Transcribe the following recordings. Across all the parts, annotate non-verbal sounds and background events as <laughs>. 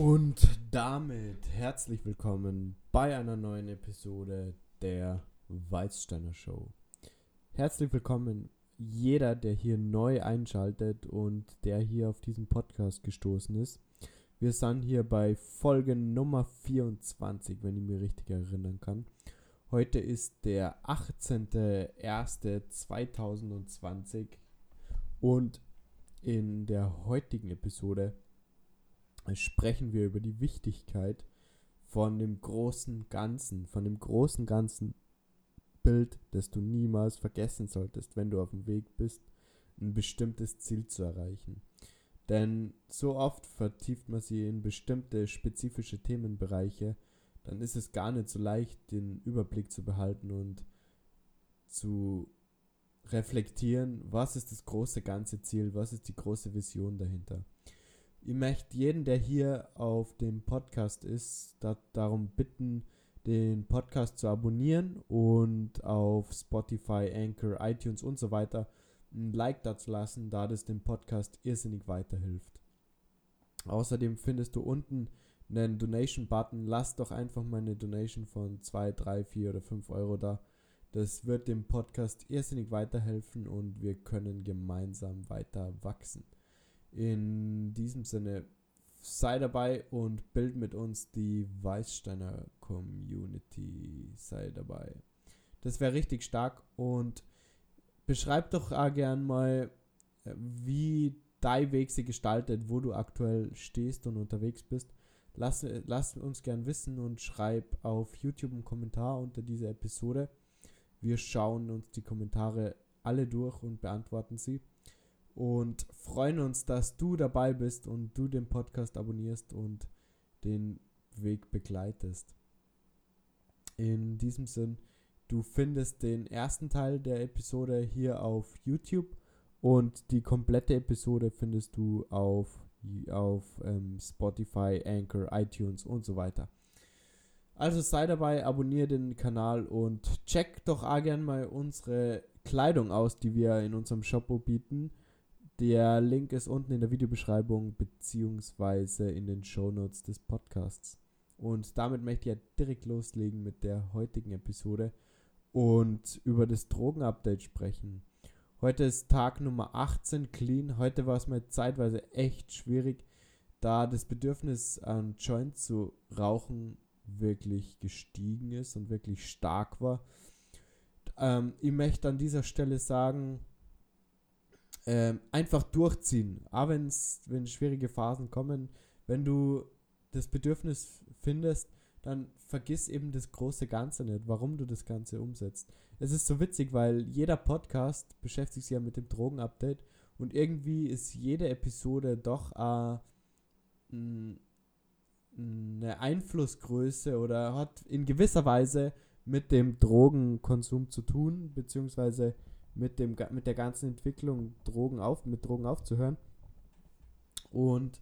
Und damit herzlich willkommen bei einer neuen Episode der Weißsteiner Show. Herzlich willkommen jeder, der hier neu einschaltet und der hier auf diesen Podcast gestoßen ist. Wir sind hier bei Folge Nummer 24, wenn ich mich richtig erinnern kann. Heute ist der 18.01.2020 und in der heutigen Episode sprechen wir über die Wichtigkeit von dem großen Ganzen, von dem großen Ganzen Bild, das du niemals vergessen solltest, wenn du auf dem Weg bist, ein bestimmtes Ziel zu erreichen. Denn so oft vertieft man sie in bestimmte spezifische Themenbereiche, dann ist es gar nicht so leicht, den Überblick zu behalten und zu reflektieren, was ist das große ganze Ziel, was ist die große Vision dahinter. Ich möchte jeden, der hier auf dem Podcast ist, da, darum bitten, den Podcast zu abonnieren und auf Spotify, Anchor, iTunes und so weiter ein Like dazu lassen, da das dem Podcast irrsinnig weiterhilft. Außerdem findest du unten einen Donation-Button. Lass doch einfach mal eine Donation von 2, 3, 4 oder 5 Euro da. Das wird dem Podcast irrsinnig weiterhelfen und wir können gemeinsam weiter wachsen. In diesem Sinne, sei dabei und bild mit uns die Weißsteiner Community. Sei dabei. Das wäre richtig stark und beschreib doch auch gern mal, äh, wie dein Weg sich gestaltet, wo du aktuell stehst und unterwegs bist. Lass, lass uns gern wissen und schreib auf YouTube einen Kommentar unter dieser Episode. Wir schauen uns die Kommentare alle durch und beantworten sie und freuen uns, dass du dabei bist und du den Podcast abonnierst und den Weg begleitest. In diesem Sinn, du findest den ersten Teil der Episode hier auf YouTube und die komplette Episode findest du auf, auf ähm, Spotify, Anchor, iTunes und so weiter. Also sei dabei, abonniere den Kanal und check doch auch gerne mal unsere Kleidung aus, die wir in unserem Shop bieten. Der Link ist unten in der Videobeschreibung beziehungsweise in den Shownotes des Podcasts. Und damit möchte ich ja direkt loslegen mit der heutigen Episode und über das Drogenupdate sprechen. Heute ist Tag Nummer 18 clean. Heute war es mir zeitweise echt schwierig, da das Bedürfnis an Joint zu rauchen wirklich gestiegen ist und wirklich stark war. Ähm, ich möchte an dieser Stelle sagen, ähm, einfach durchziehen. Auch wenn's, wenn schwierige Phasen kommen, wenn du das Bedürfnis findest, dann vergiss eben das große Ganze nicht, warum du das Ganze umsetzt. Es ist so witzig, weil jeder Podcast beschäftigt sich ja mit dem Drogenupdate und irgendwie ist jede Episode doch äh, eine Einflussgröße oder hat in gewisser Weise mit dem Drogenkonsum zu tun, beziehungsweise mit, dem, mit der ganzen Entwicklung Drogen auf, mit Drogen aufzuhören. Und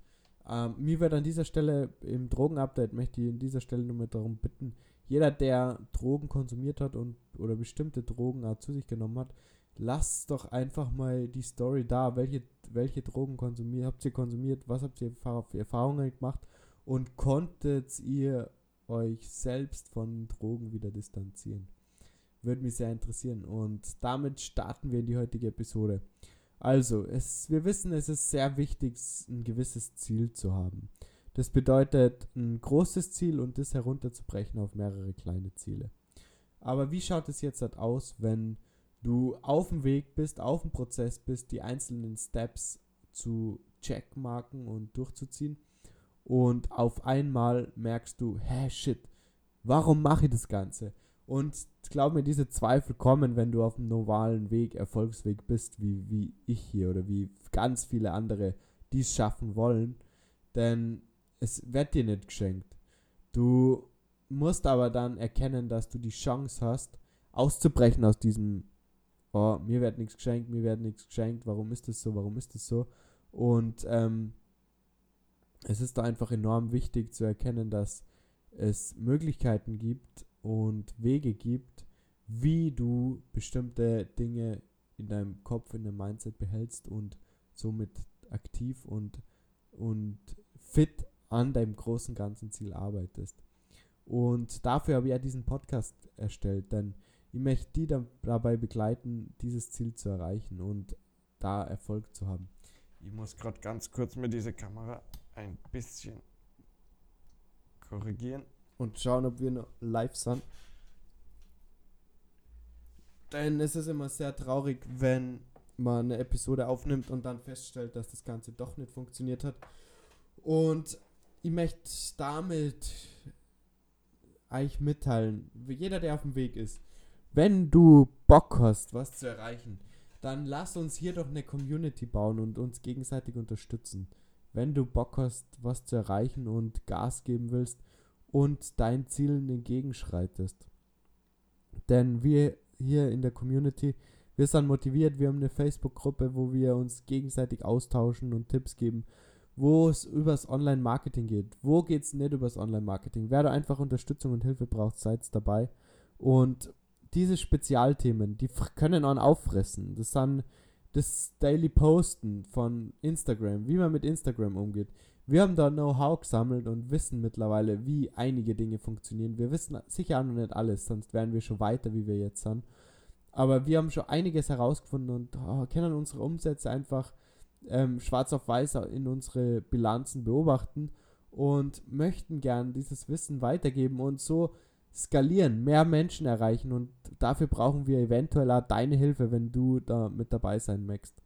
ähm, mir wird an dieser Stelle im Drogenupdate möchte ich an dieser Stelle nur mal darum bitten, jeder, der Drogen konsumiert hat und oder bestimmte Drogen auch zu sich genommen hat, lasst doch einfach mal die Story da, welche, welche Drogen konsumiert, habt ihr konsumiert, was habt ihr für Erfahrungen gemacht und konntet ihr euch selbst von Drogen wieder distanzieren. Würde mich sehr interessieren. Und damit starten wir in die heutige Episode. Also, es, wir wissen, es ist sehr wichtig, ein gewisses Ziel zu haben. Das bedeutet, ein großes Ziel und das herunterzubrechen auf mehrere kleine Ziele. Aber wie schaut es jetzt halt aus, wenn du auf dem Weg bist, auf dem Prozess bist, die einzelnen Steps zu checkmarken und durchzuziehen und auf einmal merkst du, hä, shit, warum mache ich das Ganze? Und glaub mir, diese Zweifel kommen, wenn du auf dem normalen Weg, Erfolgsweg bist, wie, wie ich hier oder wie ganz viele andere, die es schaffen wollen. Denn es wird dir nicht geschenkt. Du musst aber dann erkennen, dass du die Chance hast, auszubrechen aus diesem, oh, mir wird nichts geschenkt, mir wird nichts geschenkt, warum ist das so, warum ist das so? Und ähm, es ist da einfach enorm wichtig zu erkennen, dass es Möglichkeiten gibt, und Wege gibt, wie du bestimmte Dinge in deinem Kopf, in deinem Mindset behältst und somit aktiv und, und fit an deinem großen ganzen Ziel arbeitest. Und dafür habe ich ja diesen Podcast erstellt, denn ich möchte die da, dabei begleiten, dieses Ziel zu erreichen und da Erfolg zu haben. Ich muss gerade ganz kurz mir diese Kamera ein bisschen korrigieren. Und schauen, ob wir noch live sind. Denn es ist immer sehr traurig, wenn man eine Episode aufnimmt und dann feststellt, dass das Ganze doch nicht funktioniert hat. Und ich möchte damit eigentlich mitteilen, jeder, der auf dem Weg ist, wenn du Bock hast, was zu erreichen, dann lass uns hier doch eine Community bauen und uns gegenseitig unterstützen. Wenn du Bock hast, was zu erreichen und Gas geben willst und deinen Zielen entgegenschreitest. Denn wir hier in der Community, wir sind motiviert, wir haben eine Facebook-Gruppe, wo wir uns gegenseitig austauschen und Tipps geben, wo es übers Online-Marketing geht. Wo geht es nicht übers Online-Marketing? Wer da einfach Unterstützung und Hilfe braucht, seid dabei. Und diese Spezialthemen, die können auch auffressen. Das sind das Daily Posten von Instagram, wie man mit Instagram umgeht. Wir haben da Know-how gesammelt und wissen mittlerweile, wie einige Dinge funktionieren. Wir wissen sicher auch noch nicht alles, sonst wären wir schon weiter, wie wir jetzt sind. Aber wir haben schon einiges herausgefunden und oh, können unsere Umsätze einfach ähm, schwarz auf weiß in unsere Bilanzen beobachten und möchten gern dieses Wissen weitergeben und so skalieren, mehr Menschen erreichen und dafür brauchen wir eventuell auch deine Hilfe, wenn du da mit dabei sein möchtest.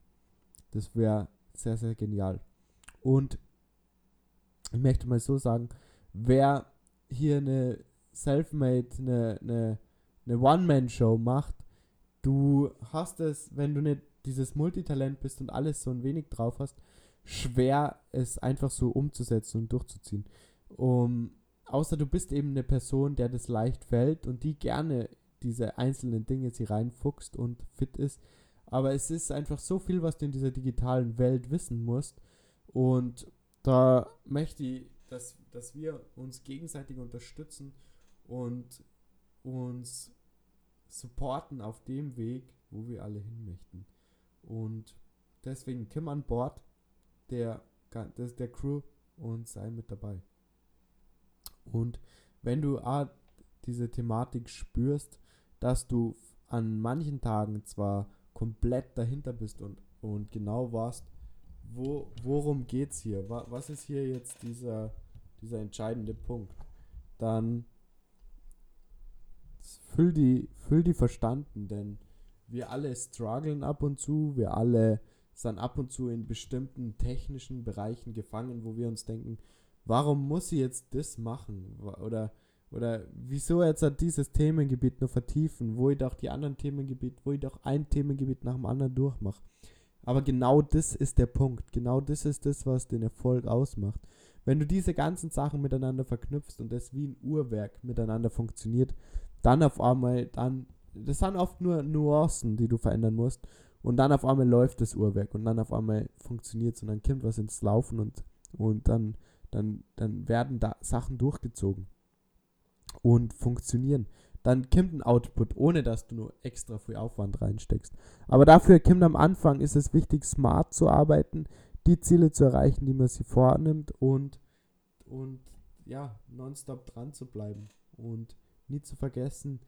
Das wäre sehr, sehr genial. Und ich möchte mal so sagen, wer hier eine Selfmade, eine, eine, eine One-Man-Show macht, du hast es, wenn du nicht dieses Multitalent bist und alles so ein wenig drauf hast, schwer es einfach so umzusetzen und durchzuziehen. Um, außer du bist eben eine Person, der das leicht fällt und die gerne diese einzelnen Dinge sie reinfuchst und fit ist. Aber es ist einfach so viel, was du in dieser digitalen Welt wissen musst. Und da möchte ich, dass, dass wir uns gegenseitig unterstützen und uns supporten auf dem Weg, wo wir alle hin möchten. Und deswegen Kim an Bord der, der, der Crew und sei mit dabei. Und wenn du diese Thematik spürst, dass du an manchen Tagen zwar komplett dahinter bist und, und genau warst, wo, worum geht's hier? Was ist hier jetzt dieser, dieser entscheidende Punkt? Dann füll die, füll die verstanden, denn wir alle strugglen ab und zu, wir alle sind ab und zu in bestimmten technischen Bereichen gefangen, wo wir uns denken, warum muss ich jetzt das machen? Oder, oder wieso jetzt halt dieses Themengebiet nur vertiefen, wo ich doch die anderen Themengebiete, wo ich doch ein Themengebiet nach dem anderen durchmache. Aber genau das ist der Punkt. Genau das ist das, was den Erfolg ausmacht. Wenn du diese ganzen Sachen miteinander verknüpfst und das wie ein Uhrwerk miteinander funktioniert, dann auf einmal, dann, das sind oft nur Nuancen, die du verändern musst. Und dann auf einmal läuft das Uhrwerk und dann auf einmal funktioniert es und dann kommt was ins Laufen und, und dann, dann, dann werden da Sachen durchgezogen und funktionieren. Dann kommt ein Output, ohne dass du nur extra viel Aufwand reinsteckst. Aber dafür kommt am Anfang ist es wichtig, smart zu arbeiten, die Ziele zu erreichen, die man sich vornimmt und, und ja, nonstop dran zu bleiben. Und nie zu vergessen,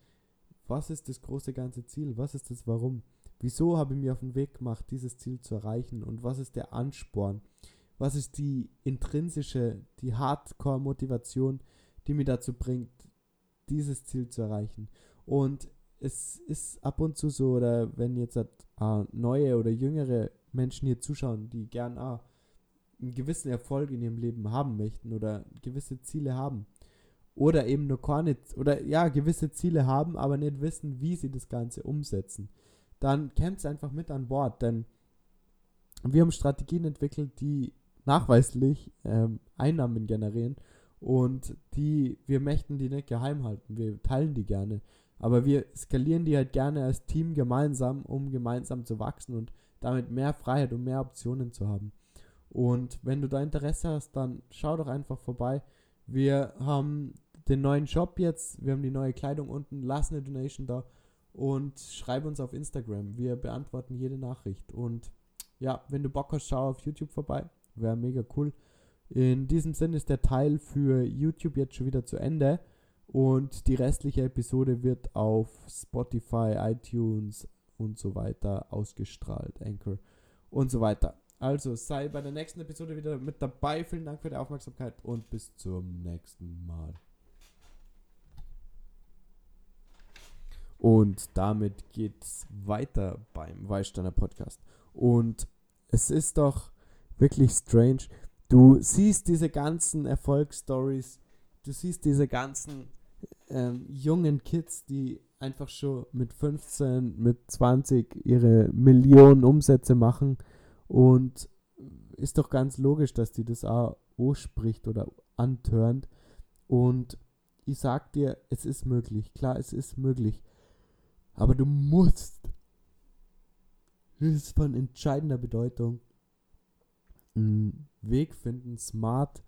was ist das große ganze Ziel? Was ist das Warum? Wieso habe ich mir auf den Weg gemacht, dieses Ziel zu erreichen? Und was ist der Ansporn? Was ist die intrinsische, die Hardcore-Motivation, die mir dazu bringt, dieses Ziel zu erreichen? Und es ist ab und zu so, oder wenn jetzt äh, neue oder jüngere Menschen hier zuschauen, die gern äh, einen gewissen Erfolg in ihrem Leben haben möchten oder gewisse Ziele haben, oder eben nur nicht, oder ja, gewisse Ziele haben, aber nicht wissen, wie sie das Ganze umsetzen, dann kämpft einfach mit an Bord, denn wir haben Strategien entwickelt, die nachweislich ähm, Einnahmen generieren und die, wir möchten die nicht geheim halten, wir teilen die gerne, aber wir skalieren die halt gerne als Team gemeinsam, um gemeinsam zu wachsen und damit mehr Freiheit und mehr Optionen zu haben. Und wenn du da Interesse hast, dann schau doch einfach vorbei. Wir haben den neuen Shop jetzt, wir haben die neue Kleidung unten, lass eine Donation da und schreib uns auf Instagram. Wir beantworten jede Nachricht. Und ja, wenn du Bock hast, schau auf YouTube vorbei. Wäre mega cool. In diesem Sinne ist der Teil für YouTube jetzt schon wieder zu Ende und die restliche Episode wird auf Spotify, iTunes und so weiter ausgestrahlt, Anchor und so weiter. Also sei bei der nächsten Episode wieder mit dabei. Vielen Dank für die Aufmerksamkeit und bis zum nächsten Mal. Und damit geht's weiter beim Weißsteiner Podcast. Und es ist doch wirklich strange. Du siehst diese ganzen Erfolgsstories, du siehst diese ganzen ähm, jungen Kids, die einfach schon mit 15, mit 20 ihre Millionen Umsätze machen. Und ist doch ganz logisch, dass die das auch spricht oder antörnt. Und ich sag dir, es ist möglich. Klar, es ist möglich. Aber du musst. Das ist von entscheidender Bedeutung. Einen Weg finden, smart,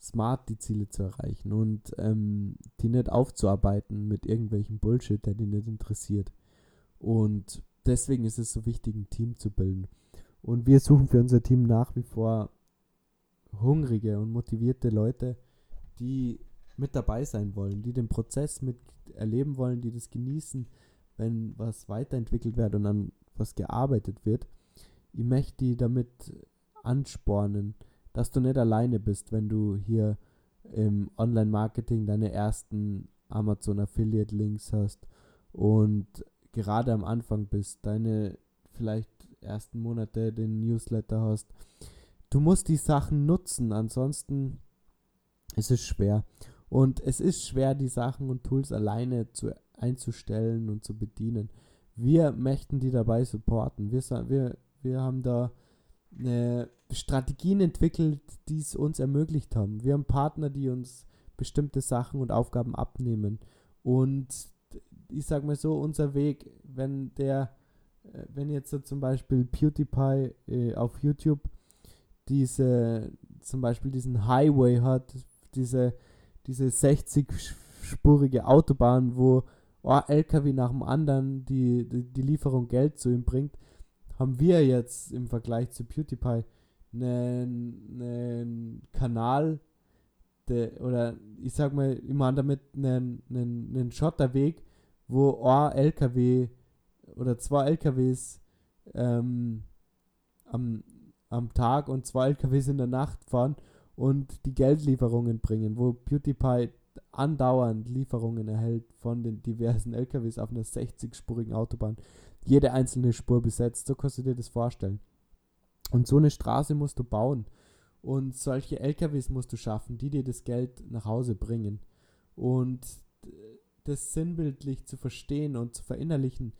smart die Ziele zu erreichen und ähm, die nicht aufzuarbeiten mit irgendwelchen Bullshit, der die nicht interessiert. Und deswegen ist es so wichtig, ein Team zu bilden. Und wir suchen für unser Team nach wie vor hungrige und motivierte Leute, die mit dabei sein wollen, die den Prozess mit erleben wollen, die das genießen, wenn was weiterentwickelt wird und an was gearbeitet wird. Ich möchte die damit anspornen, dass du nicht alleine bist, wenn du hier im Online-Marketing deine ersten Amazon Affiliate Links hast und gerade am Anfang bist, deine vielleicht ersten Monate den Newsletter hast. Du musst die Sachen nutzen, ansonsten ist es schwer. Und es ist schwer, die Sachen und Tools alleine zu einzustellen und zu bedienen. Wir möchten die dabei supporten. Wir, wir, wir haben da Strategien entwickelt, die es uns ermöglicht haben. Wir haben Partner, die uns bestimmte Sachen und Aufgaben abnehmen. Und ich sag mal so, unser Weg, wenn der, äh, wenn jetzt so zum Beispiel PewDiePie äh, auf YouTube diese, zum Beispiel diesen Highway hat, diese, diese 60-spurige Autobahn, wo oh, LKW nach dem anderen die, die, die Lieferung Geld zu ihm bringt, haben wir jetzt im Vergleich zu PewDiePie einen, einen Kanal, der, oder ich sag mal, ich meine damit einen, einen, einen Schotterweg, wo ein LKW oder zwei LKWs ähm, am, am Tag und zwei LKWs in der Nacht fahren und die Geldlieferungen bringen, wo PewDiePie andauernd Lieferungen erhält von den diversen LKWs auf einer 60-spurigen Autobahn. Jede einzelne Spur besetzt, so kannst du dir das vorstellen. Und so eine Straße musst du bauen. Und solche LKWs musst du schaffen, die dir das Geld nach Hause bringen. Und das sinnbildlich zu verstehen und zu verinnerlichen,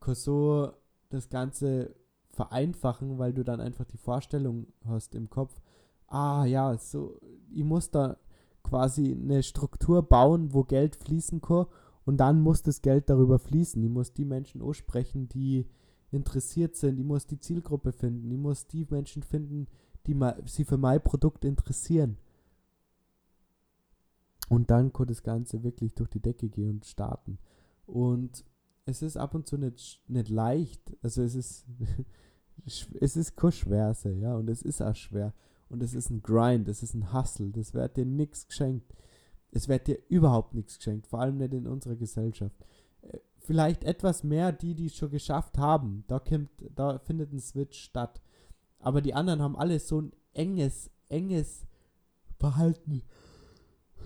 kann so das Ganze vereinfachen, weil du dann einfach die Vorstellung hast im Kopf, ah ja, so, ich muss da quasi eine Struktur bauen, wo Geld fließen kann und dann muss das Geld darüber fließen. Ich muss die Menschen aussprechen, die interessiert sind. Ich muss die Zielgruppe finden. Ich muss die Menschen finden, die sich für mein Produkt interessieren. Und dann kann das Ganze wirklich durch die Decke gehen und starten. Und es ist ab und zu nicht, nicht leicht. Also es ist, <laughs> es ist kein Schwerse, ja, und es ist auch schwer. Und es ist ein Grind, es ist ein Hustle, das wird dir nichts geschenkt. Es wird dir überhaupt nichts geschenkt, vor allem nicht in unserer Gesellschaft. Äh, vielleicht etwas mehr die, die es schon geschafft haben. Da, kommt, da findet ein Switch statt. Aber die anderen haben alle so ein enges, enges Verhalten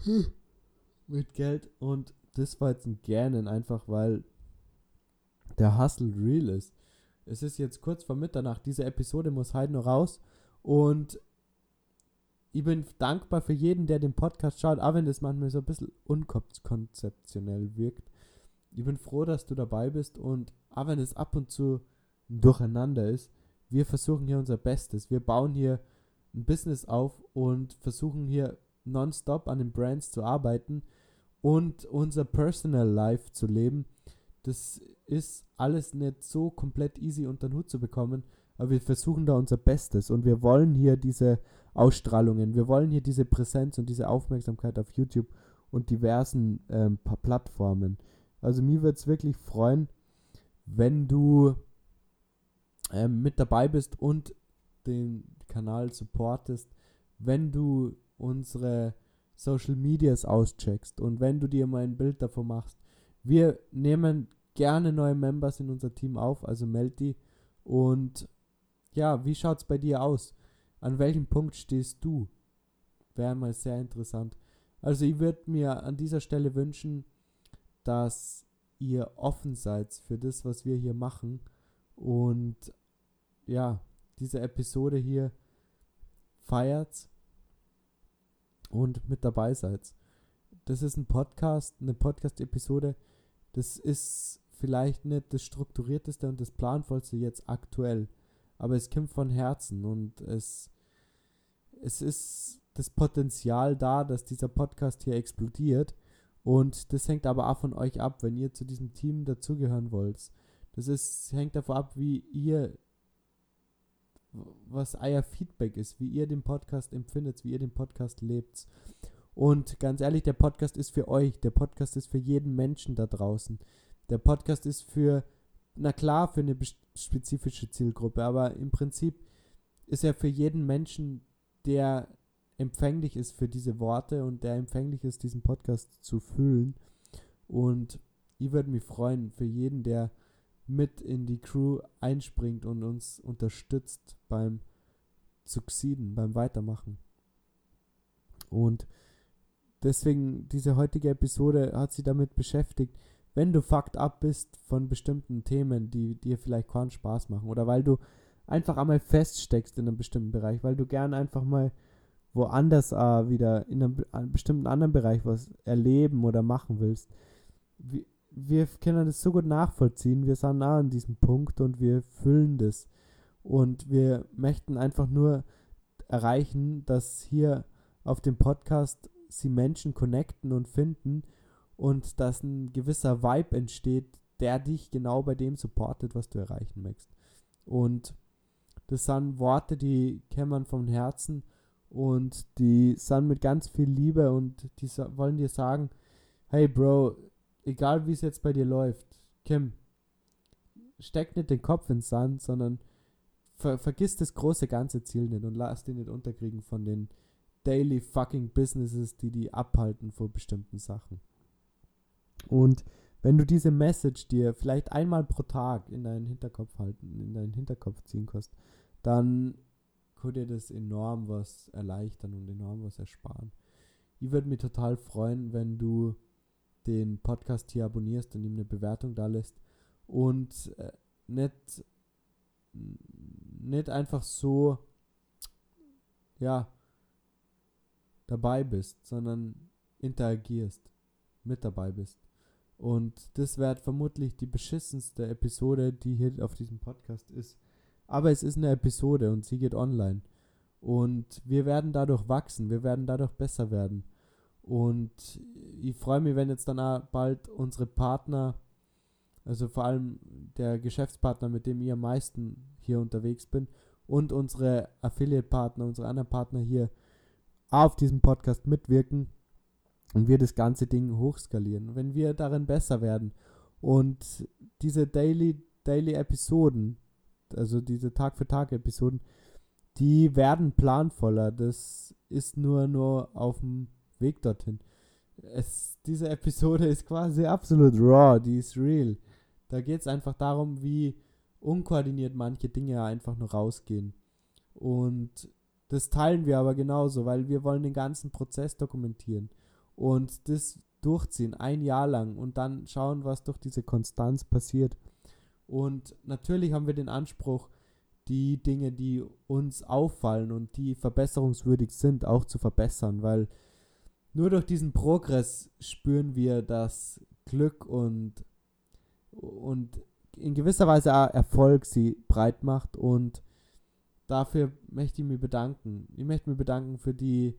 <laughs> mit Geld. Und das war jetzt ein Gähnen einfach, weil der Hustle real ist. Es ist jetzt kurz vor Mitternacht. Diese Episode muss heute noch raus. Und ich bin dankbar für jeden, der den Podcast schaut, auch wenn das manchmal so ein bisschen unkonzeptionell wirkt. Ich bin froh, dass du dabei bist und auch wenn es ab und zu ein Durcheinander ist, wir versuchen hier unser Bestes. Wir bauen hier ein Business auf und versuchen hier nonstop an den Brands zu arbeiten und unser Personal Life zu leben. Das ist alles nicht so komplett easy unter den Hut zu bekommen, aber wir versuchen da unser Bestes und wir wollen hier diese Ausstrahlungen, wir wollen hier diese Präsenz und diese Aufmerksamkeit auf YouTube und diversen ähm, Plattformen. Also mir würde es wirklich freuen, wenn du ähm, mit dabei bist und den Kanal supportest, wenn du unsere Social Medias auscheckst und wenn du dir mal ein Bild davon machst. Wir nehmen gerne neue Members in unser Team auf, also meld die. Und ja, wie schaut es bei dir aus? An welchem Punkt stehst du? Wäre mal sehr interessant. Also ich würde mir an dieser Stelle wünschen, dass ihr offen seid für das, was wir hier machen. Und ja, diese Episode hier feiert und mit dabei seid. Das ist ein Podcast, eine Podcast-Episode. Das ist vielleicht nicht das strukturierteste und das planvollste jetzt aktuell, aber es kommt von Herzen und es, es ist das Potenzial da, dass dieser Podcast hier explodiert und das hängt aber auch von euch ab, wenn ihr zu diesem Team dazugehören wollt. Das ist, hängt davon ab, wie ihr, was euer Feedback ist, wie ihr den Podcast empfindet, wie ihr den Podcast lebt. Und ganz ehrlich, der Podcast ist für euch, der Podcast ist für jeden Menschen da draußen. Der Podcast ist für, na klar, für eine spezifische Zielgruppe, aber im Prinzip ist er für jeden Menschen, der empfänglich ist für diese Worte und der empfänglich ist, diesen Podcast zu fühlen. Und ich würde mich freuen für jeden, der mit in die Crew einspringt und uns unterstützt beim Succeeden, beim Weitermachen. Und deswegen, diese heutige Episode hat sich damit beschäftigt, wenn du fucked up bist von bestimmten Themen, die dir vielleicht keinen Spaß machen oder weil du einfach einmal feststeckst in einem bestimmten Bereich, weil du gern einfach mal woanders äh, wieder in einem, einem, bestimmten anderen Bereich was erleben oder machen willst. Wir, wir können das so gut nachvollziehen, wir sind nah an diesem Punkt und wir füllen das. Und wir möchten einfach nur erreichen, dass hier auf dem Podcast sie Menschen connecten und finden, und dass ein gewisser Vibe entsteht, der dich genau bei dem supportet, was du erreichen möchtest. Und das sind Worte, die kämmern vom Herzen und die sind mit ganz viel Liebe und die wollen dir sagen, hey Bro, egal wie es jetzt bei dir läuft, Kim, steck nicht den Kopf ins Sand, sondern ver vergiss das große ganze Ziel nicht und lass dich nicht unterkriegen von den daily fucking businesses, die die abhalten vor bestimmten Sachen. Und wenn du diese Message dir vielleicht einmal pro Tag in deinen Hinterkopf halten, in deinen Hinterkopf ziehen kannst, dann könnte dir das enorm was erleichtern und enorm was ersparen. Ich würde mich total freuen, wenn du den Podcast hier abonnierst und ihm eine Bewertung da lässt und äh, nicht, nicht einfach so, ja, dabei bist, sondern interagierst, mit dabei bist. Und das wird vermutlich die beschissenste Episode, die hier auf diesem Podcast ist. Aber es ist eine Episode und sie geht online. Und wir werden dadurch wachsen, wir werden dadurch besser werden. Und ich freue mich, wenn jetzt dann auch bald unsere Partner, also vor allem der Geschäftspartner, mit dem ich am meisten hier unterwegs bin, und unsere Affiliate-Partner, unsere anderen Partner hier auf diesem Podcast mitwirken und wir das ganze Ding hochskalieren. Wenn wir darin besser werden und diese Daily, Daily Episoden, also diese Tag für Tag Episoden, die werden planvoller. Das ist nur nur auf dem Weg dorthin. Es, diese Episode ist quasi absolut raw, die ist real. Da geht es einfach darum, wie unkoordiniert manche Dinge einfach nur rausgehen. Und das teilen wir aber genauso, weil wir wollen den ganzen Prozess dokumentieren und das durchziehen, ein Jahr lang und dann schauen, was durch diese Konstanz passiert. Und natürlich haben wir den Anspruch, die Dinge, die uns auffallen und die verbesserungswürdig sind, auch zu verbessern, weil nur durch diesen Progress spüren wir, dass Glück und, und in gewisser Weise auch Erfolg sie breit macht und dafür möchte ich mich bedanken. Ich möchte mich bedanken für die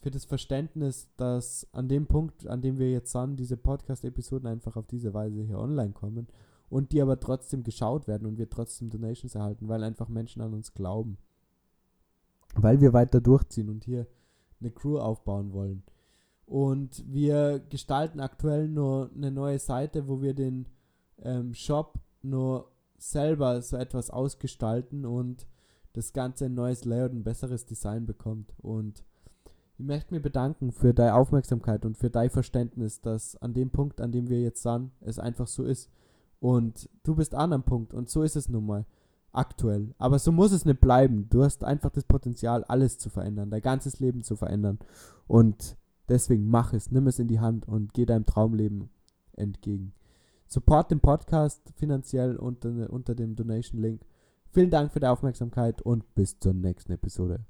für das Verständnis, dass an dem Punkt, an dem wir jetzt sind, diese Podcast-Episoden einfach auf diese Weise hier online kommen und die aber trotzdem geschaut werden und wir trotzdem Donations erhalten, weil einfach Menschen an uns glauben. Weil wir weiter durchziehen und hier eine Crew aufbauen wollen. Und wir gestalten aktuell nur eine neue Seite, wo wir den ähm, Shop nur selber so etwas ausgestalten und das Ganze ein neues Layout, ein besseres Design bekommt. Und ich möchte mir bedanken für deine Aufmerksamkeit und für dein Verständnis, dass an dem Punkt, an dem wir jetzt sind, es einfach so ist. Und du bist an einem Punkt und so ist es nun mal aktuell. Aber so muss es nicht bleiben. Du hast einfach das Potenzial, alles zu verändern, dein ganzes Leben zu verändern. Und deswegen mach es, nimm es in die Hand und geh deinem Traumleben entgegen. Support den Podcast finanziell unter, unter dem Donation-Link. Vielen Dank für die Aufmerksamkeit und bis zur nächsten Episode.